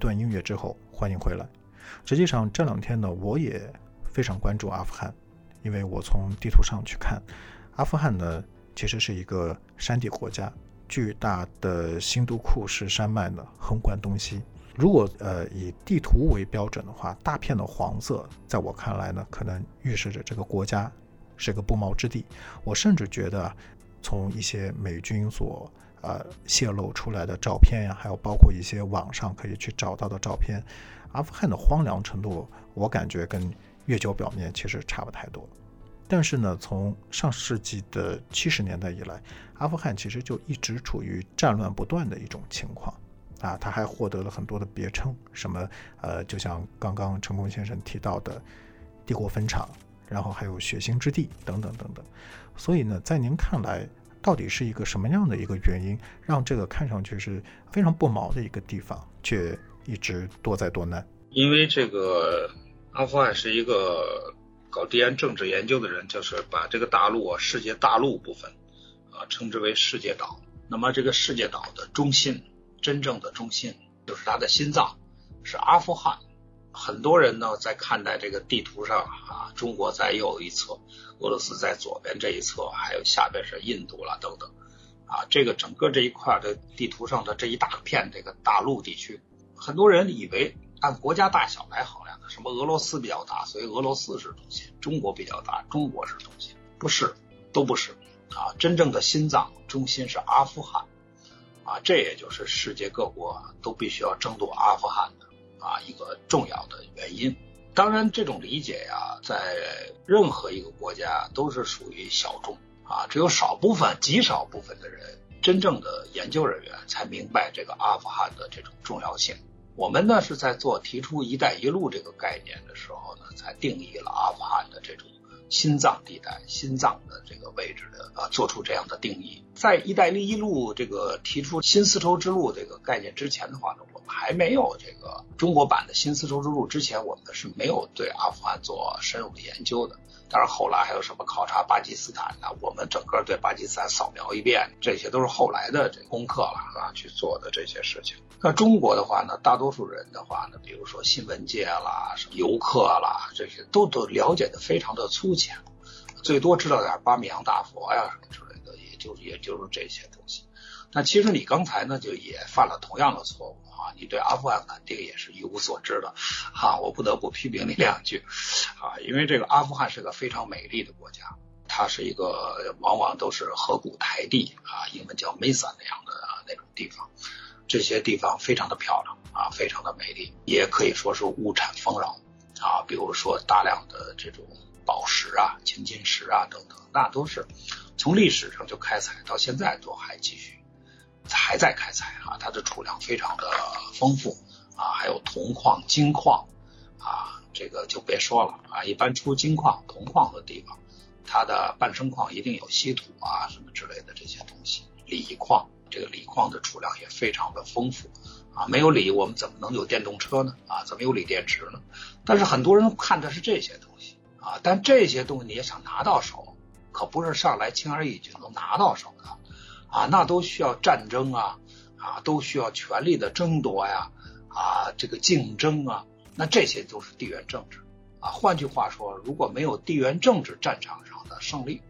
段音乐之后，欢迎回来。实际上这两天呢，我也非常关注阿富汗，因为我从地图上去看，阿富汗呢其实是一个山地国家，巨大的新都库什山脉呢横贯东西。如果呃以地图为标准的话，大片的黄色，在我看来呢，可能预示着这个国家是个不毛之地。我甚至觉得，从一些美军所呃，泄露出来的照片呀，还有包括一些网上可以去找到的照片，阿富汗的荒凉程度，我感觉跟月球表面其实差不太多。但是呢，从上世纪的七十年代以来，阿富汗其实就一直处于战乱不断的一种情况啊，他还获得了很多的别称，什么呃，就像刚刚成功先生提到的帝国坟场，然后还有血腥之地等等等等。所以呢，在您看来，到底是一个什么样的一个原因，让这个看上去是非常不毛的一个地方，却一直多灾多难？因为这个阿富汗是一个搞地缘政治研究的人，就是把这个大陆啊，世界大陆部分啊，称之为世界岛。那么这个世界岛的中心，真正的中心就是它的心脏，是阿富汗。很多人呢在看待这个地图上啊，中国在右一侧，俄罗斯在左边这一侧，还有下边是印度了等等，啊，这个整个这一块的地图上的这一大片这个大陆地区，很多人以为按国家大小来衡量的，什么俄罗斯比较大，所以俄罗斯是中心；中国比较大，中国是中心，不是，都不是啊，真正的心脏中心是阿富汗，啊，这也就是世界各国都必须要争夺阿富汗的。啊，一个重要的原因。当然，这种理解呀，在任何一个国家都是属于小众啊，只有少部分、极少部分的人，真正的研究人员才明白这个阿富汗的这种重要性。我们呢是在做提出“一带一路”这个概念的时候呢，才定义了阿富汗的这种心脏地带、心脏的这个位置的啊，做出这样的定义。在“一带一路”这个提出新丝绸之路这个概念之前的话呢，我们还没有这个中国版的新丝绸之路之前，我们是没有对阿富汗做深入的研究的。当然，后来还有什么考察巴基斯坦的，我们整个对巴基斯坦扫描一遍，这些都是后来的这功课了啊，去做的这些事情。那中国的话呢，大多数人的话呢，比如说新闻界啦、什么游客啦，这些都都了解的非常的粗浅，最多知道点巴米扬大佛呀什么之类。就也就是这些东西，那其实你刚才呢就也犯了同样的错误啊！你对阿富汗肯定也是一无所知的啊！我不得不批评你两句啊，因为这个阿富汗是个非常美丽的国家，它是一个往往都是河谷台地啊，英文叫 mesa 那样的那种地方，这些地方非常的漂亮啊，非常的美丽，也可以说是物产丰饶啊，比如说大量的这种宝石啊、青金石啊等等，那都是。从历史上就开采，到现在都还继续，还在开采啊！它的储量非常的丰富啊，还有铜矿、金矿啊，这个就别说了啊。一般出金矿、铜矿的地方，它的半生矿一定有稀土啊什么之类的这些东西。锂矿，这个锂矿的储量也非常的丰富啊。没有锂，我们怎么能有电动车呢？啊，怎么有锂电池呢？但是很多人看的是这些东西啊，但这些东西你也想拿到手。可不是上来轻而易举能拿到手的，啊，那都需要战争啊，啊，都需要权力的争夺呀，啊，这个竞争啊，那这些都是地缘政治，啊，换句话说，如果没有地缘政治战场上的胜利，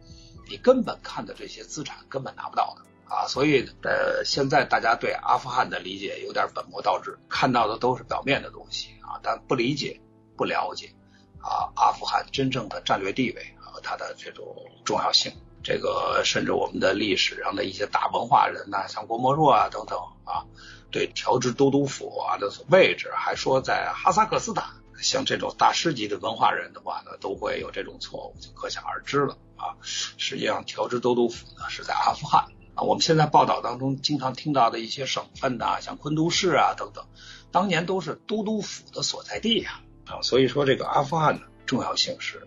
你根本看的这些资产根本拿不到的，啊，所以呃，现在大家对阿富汗的理解有点本末倒置，看到的都是表面的东西啊，但不理解、不了解啊，阿富汗真正的战略地位。它的这种重要性，这个甚至我们的历史上的一些大文化人呐，像郭沫若啊等等啊，对调制都督府啊的位置，还说在哈萨克斯坦，像这种大师级的文化人的话呢，都会有这种错误，就可想而知了啊。实际上，调制都督府呢是在阿富汗啊。我们现在报道当中经常听到的一些省份呐，像昆都市啊等等，当年都是都督府的所在地呀啊。所以说，这个阿富汗的重要性是。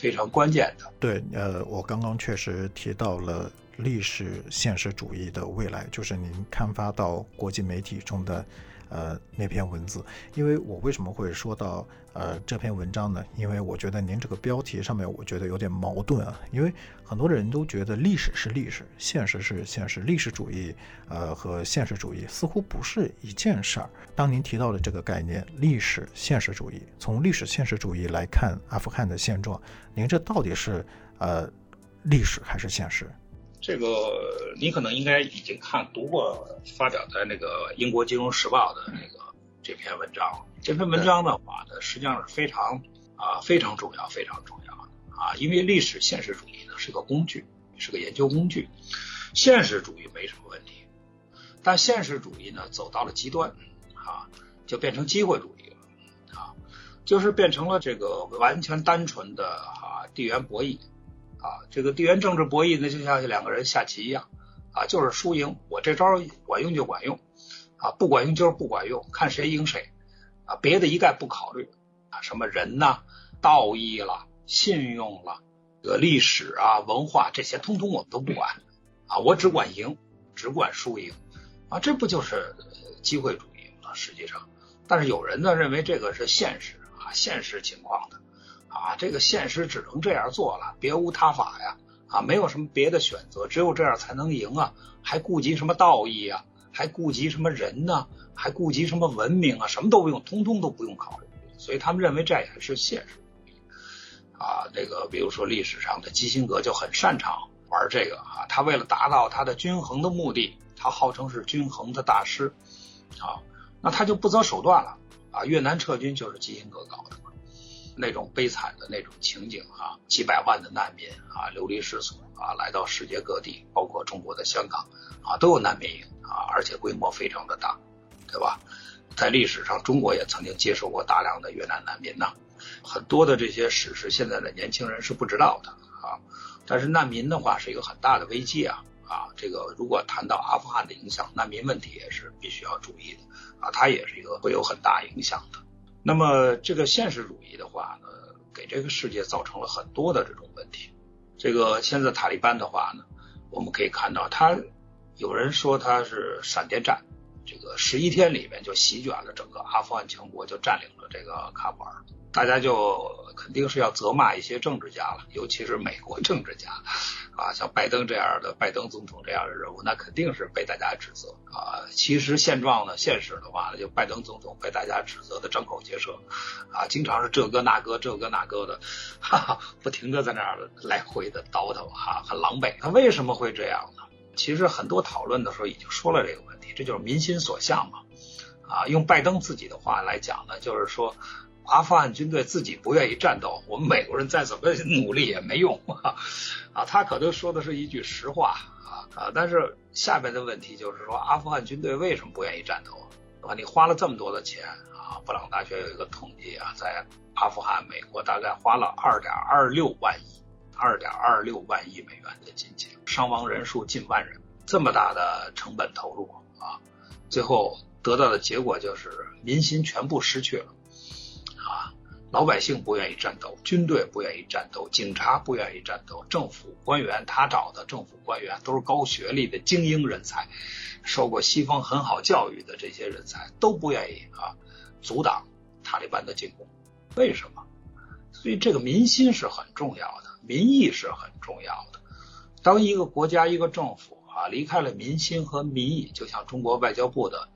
非常关键的，对，呃，我刚刚确实提到了历史现实主义的未来，就是您刊发到国际媒体中的呃那篇文字。因为我为什么会说到呃这篇文章呢？因为我觉得您这个标题上面，我觉得有点矛盾啊。因为很多人都觉得历史是历史，现实是现实，历史主义呃和现实主义似乎不是一件事儿。当您提到的这个概念，历史现实主义，从历史现实主义来看阿富汗的现状，您这到底是呃历史还是现实？这个你可能应该已经看读过发表在那个英国金融时报的那个这篇文章。这篇文章的话呢，实际上是非常啊非常重要、非常重要的啊，因为历史现实主义呢是个工具，是个研究工具。现实主义没什么问题，但现实主义呢走到了极端啊，就变成机会主义了啊，就是变成了这个完全单纯的啊地缘博弈。啊，这个地缘政治博弈呢，就像两个人下棋一样，啊，就是输赢，我这招管用就管用，啊，不管用就是不管用，看谁赢谁，啊，别的一概不考虑，啊，什么人呐、道义了、信用了、这个历史啊、文化这些，通通我们都不管，啊，我只管赢，只管输赢，啊，这不就是机会主义吗？实际上，但是有人呢认为这个是现实啊，现实情况的。啊，这个现实只能这样做了，别无他法呀！啊，没有什么别的选择，只有这样才能赢啊！还顾及什么道义啊？还顾及什么人呢？还顾及什么文明啊？什么都不用，通通都不用考虑。所以他们认为这也是现实啊。这个比如说历史上的基辛格就很擅长玩这个啊，他为了达到他的均衡的目的，他号称是均衡的大师啊，那他就不择手段了啊。越南撤军就是基辛格搞的。那种悲惨的那种情景啊，几百万的难民啊流离失所啊，来到世界各地，包括中国的香港啊，都有难民营啊，而且规模非常的大，对吧？在历史上，中国也曾经接受过大量的越南难民呐，很多的这些史实，现在的年轻人是不知道的啊。但是难民的话是一个很大的危机啊啊，这个如果谈到阿富汗的影响，难民问题也是必须要注意的啊，它也是一个会有很大影响的。那么，这个现实主义的话呢，给这个世界造成了很多的这种问题。这个现在塔利班的话呢，我们可以看到，他有人说他是闪电战，这个十一天里面就席卷了整个阿富汗全国，就占领了这个喀布尔。大家就肯定是要责骂一些政治家了，尤其是美国政治家啊，像拜登这样的拜登总统这样的人物，那肯定是被大家指责啊。其实现状呢，现实的话呢，就拜登总统被大家指责的张口结舌啊，经常是这个那个这个那个的，哈哈，不停的在那儿来回的倒腾哈，很狼狈。他为什么会这样呢？其实很多讨论的时候已经说了这个问题，这就是民心所向嘛啊。用拜登自己的话来讲呢，就是说。阿富汗军队自己不愿意战斗，我们美国人再怎么努力也没用啊！啊，他可能说的是一句实话啊啊！但是下面的问题就是说，阿富汗军队为什么不愿意战斗啊？你花了这么多的钱啊！布朗大学有一个统计啊，在阿富汗，美国大概花了二点二六万亿，二点二六万亿美元的金钱，伤亡人数近万人，这么大的成本投入啊，最后得到的结果就是民心全部失去了。啊老百姓不愿意战斗，军队不愿意战斗，警察不愿意战斗，政府官员他找的政府官员都是高学历的精英人才，受过西方很好教育的这些人才都不愿意啊阻挡塔利班的进攻。为什么？所以这个民心是很重要的，民意是很重要的。当一个国家一个政府啊离开了民心和民意，就像中国外交部的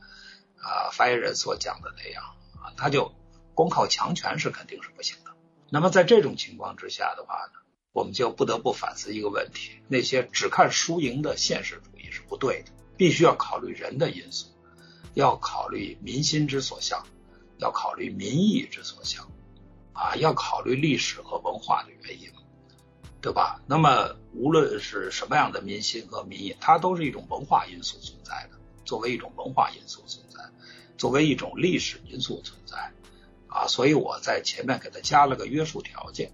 啊发言人所讲的那样啊，他就。光靠强权是肯定是不行的。那么在这种情况之下的话呢，我们就不得不反思一个问题：那些只看输赢的现实主义是不对的，必须要考虑人的因素，要考虑民心之所向，要考虑民意之所向，啊，要考虑历史和文化的原因，对吧？那么无论是什么样的民心和民意，它都是一种文化因素存在的。作为一种文化因素存在，作为一种历史因素存在。啊，所以我在前面给它加了个约束条件，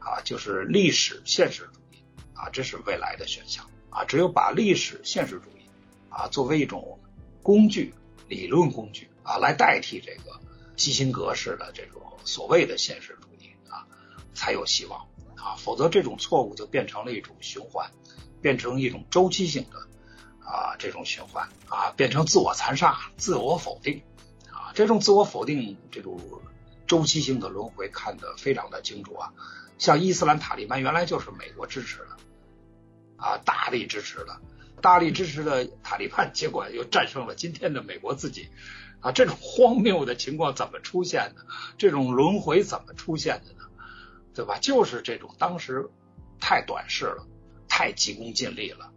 啊，就是历史现实主义，啊，这是未来的选项，啊，只有把历史现实主义，啊，作为一种工具、理论工具，啊，来代替这个基辛格式的这种所谓的现实主义，啊，才有希望，啊，否则这种错误就变成了一种循环，变成一种周期性的，啊，这种循环，啊，变成自我残杀、自我否定啊。这种自我否定这种周期性的轮回看得非常的清楚啊。像伊斯兰塔利班原来就是美国支持的，啊，大力支持的，大力支持的塔利班，结果又战胜了今天的美国自己，啊，这种荒谬的情况怎么出现的？这种轮回怎么出现的呢？对吧？就是这种当时太短视了，太急功近利了，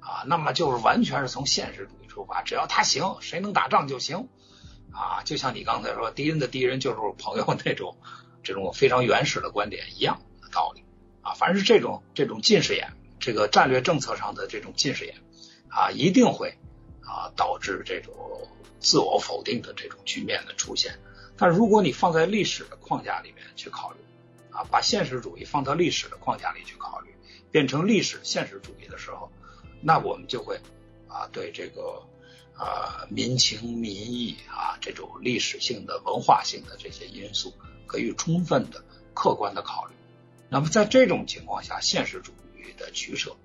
啊，那么就是完全是从现实主义出发，只要他行，谁能打仗就行，啊，就像你刚才说，敌人的敌人就是朋友那种。这种非常原始的观点一样的道理啊，凡是这种这种近视眼，这个战略政策上的这种近视眼啊，一定会啊导致这种自我否定的这种局面的出现。但如果你放在历史的框架里面去考虑啊，把现实主义放到历史的框架里去考虑，变成历史现实主义的时候，那我们就会啊对这个啊民情民意啊这种历史性的文化性的这些因素。给予充分的客观的考虑，那么在这种情况下，现实主义的取舍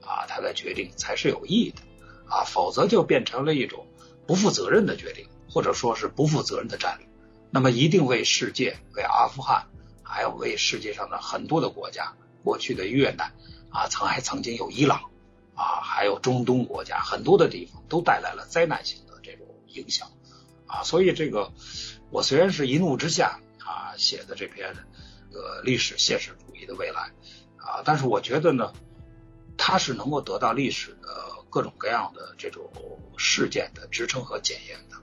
啊，它的决定才是有意义的啊，否则就变成了一种不负责任的决定，或者说是不负责任的战略。那么一定为世界、为阿富汗，还有为世界上的很多的国家，过去的越南啊，曾还曾经有伊朗啊，还有中东国家很多的地方都带来了灾难性的这种影响啊，所以这个我虽然是一怒之下。啊，写的这篇呃历史现实主义的未来啊，但是我觉得呢，它是能够得到历史的各种各样的这种事件的支撑和检验的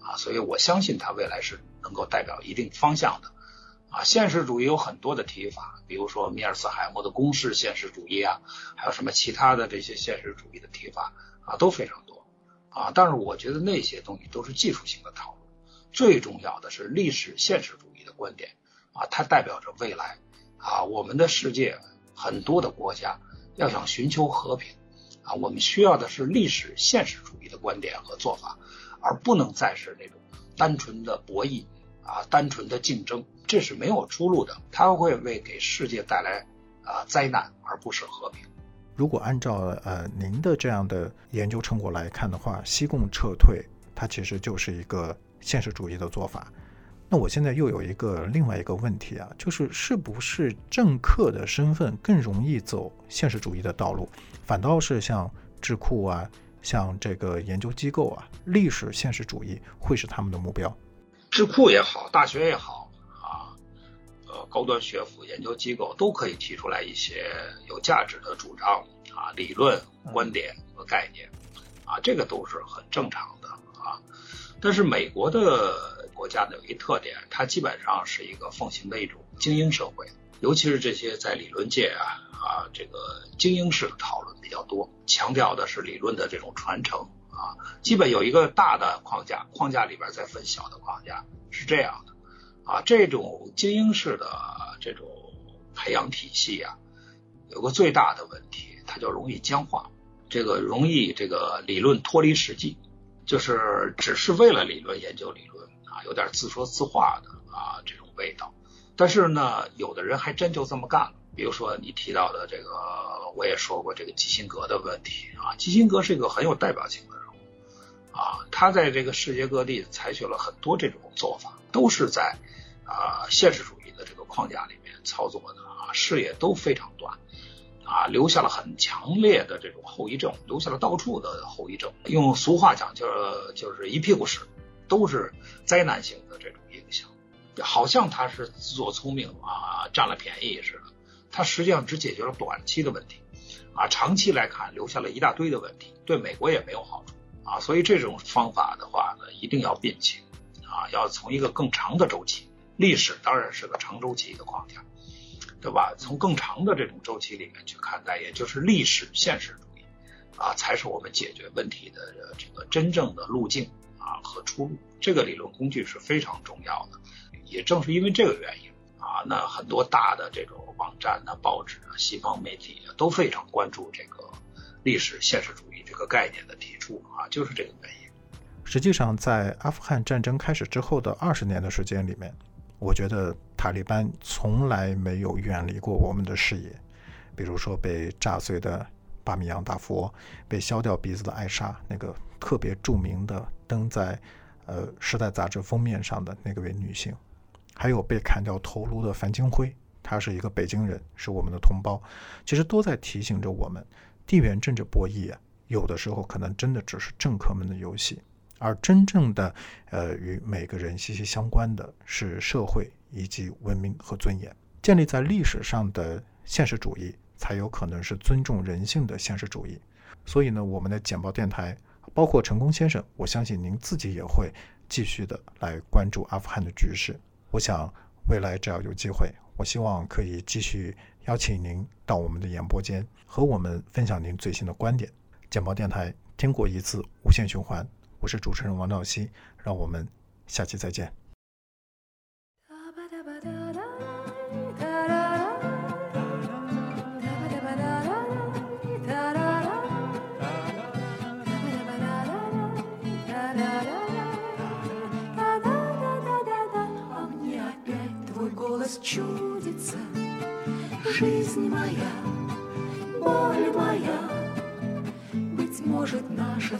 啊，所以我相信它未来是能够代表一定方向的啊。现实主义有很多的提法，比如说米尔斯海默的公式现实主义啊，还有什么其他的这些现实主义的提法啊，都非常多啊。但是我觉得那些东西都是技术性的讨论，最重要的是历史现实主义。的观点啊，它代表着未来啊，我们的世界很多的国家要想寻求和平啊，我们需要的是历史现实主义的观点和做法，而不能再是那种单纯的博弈啊，单纯的竞争，这是没有出路的，它会为给世界带来啊灾难，而不是和平。如果按照呃您的这样的研究成果来看的话，西贡撤退它其实就是一个现实主义的做法。那我现在又有一个另外一个问题啊，就是是不是政客的身份更容易走现实主义的道路，反倒是像智库啊，像这个研究机构啊，历史现实主义会是他们的目标？智库也好，大学也好啊，呃，高端学府、研究机构都可以提出来一些有价值的主张啊、理论、观点和概念啊，这个都是很正常的啊。但是美国的。国家呢有一特点，它基本上是一个奉行的一种精英社会，尤其是这些在理论界啊啊，这个精英式的讨论比较多，强调的是理论的这种传承啊，基本有一个大的框架，框架里边再分小的框架，是这样的啊。这种精英式的这种培养体系啊，有个最大的问题，它就容易僵化，这个容易这个理论脱离实际，就是只是为了理论研究理论啊。有点自说自话的啊，这种味道。但是呢，有的人还真就这么干了。比如说你提到的这个，我也说过这个基辛格的问题啊。基辛格是一个很有代表性的人啊，他在这个世界各地采取了很多这种做法，都是在啊现实主义的这个框架里面操作的啊，视野都非常短啊，留下了很强烈的这种后遗症，留下了到处的后遗症。用俗话讲，就是就是一屁股屎。都是灾难性的这种影响，好像他是自作聪明啊，占了便宜似的。他实际上只解决了短期的问题，啊，长期来看留下了一大堆的问题，对美国也没有好处啊。所以这种方法的话呢，一定要摒弃啊，要从一个更长的周期，历史当然是个长周期的框架，对吧？从更长的这种周期里面去看待，也就是历史现实主义啊，才是我们解决问题的这个真正的路径。啊和出路，这个理论工具是非常重要的。也正是因为这个原因啊，那很多大的这种网站呢、报纸啊、西方媒体啊都非常关注这个历史现实主义个概念的提出啊，就是这个原因。实际上，在阿富汗战争开始之后的二十年的时间里面，我觉得塔利班从来没有远离过我们的视野。比如说被炸碎的巴米扬大佛，被削掉鼻子的艾莎，那个特别著名的。登在呃，《时代》杂志封面上的那个位女性，还有被砍掉头颅的樊金辉，他是一个北京人，是我们的同胞，其实都在提醒着我们，地缘政治博弈啊，有的时候可能真的只是政客们的游戏，而真正的呃与每个人息息相关的是社会以及文明和尊严。建立在历史上的现实主义，才有可能是尊重人性的现实主义。所以呢，我们的简报电台，包括成功先生，我相信您自己也会继续的来关注阿富汗的局势。我想未来只要有机会，我希望可以继续邀请您到我们的演播间，和我们分享您最新的观点。简报电台听过一次无限循环，我是主持人王兆熙，让我们下期再见。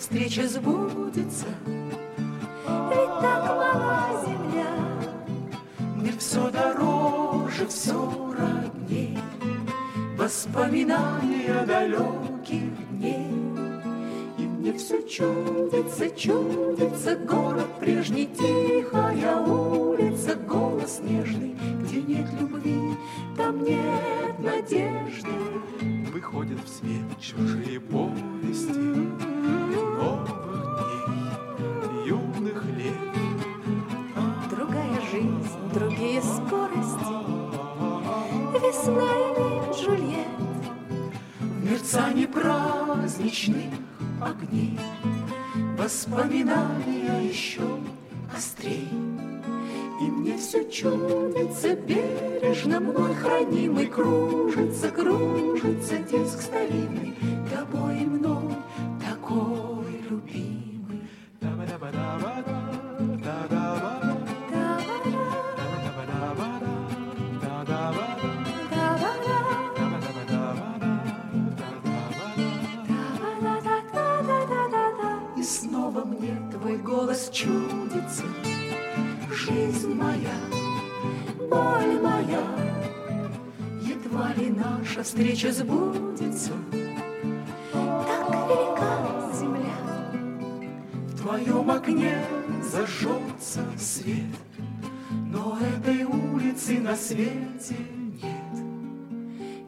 Встреча сбудется. Ведь так мала земля. Мир все дороже, все родней. Воспоминания далеких дней. И мне все чудится, чудится. Город прежний, тихая улица. Голос нежный где нет любви, там нет надежды. Выходят в свет чужие повести Мерцании праздничных огней Воспоминания еще острей. И мне все чудится бережно мной хранимый Кружится, кружится диск старинный моя, боль моя, едва ли наша встреча сбудется. Так велика земля, в твоем окне зажжется свет, но этой улицы на свете нет.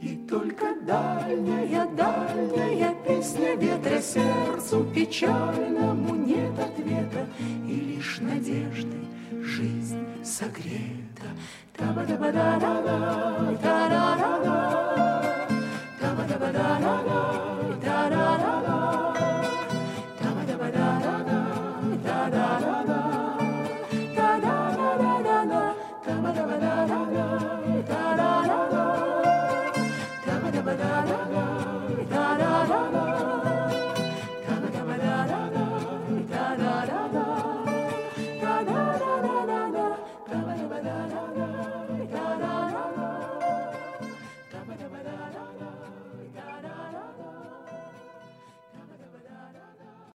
И только дальняя, дальняя песня ветра сердцу печальному нет ответа надежды жизнь согрета. Та-ба-да-ба-да-да-да.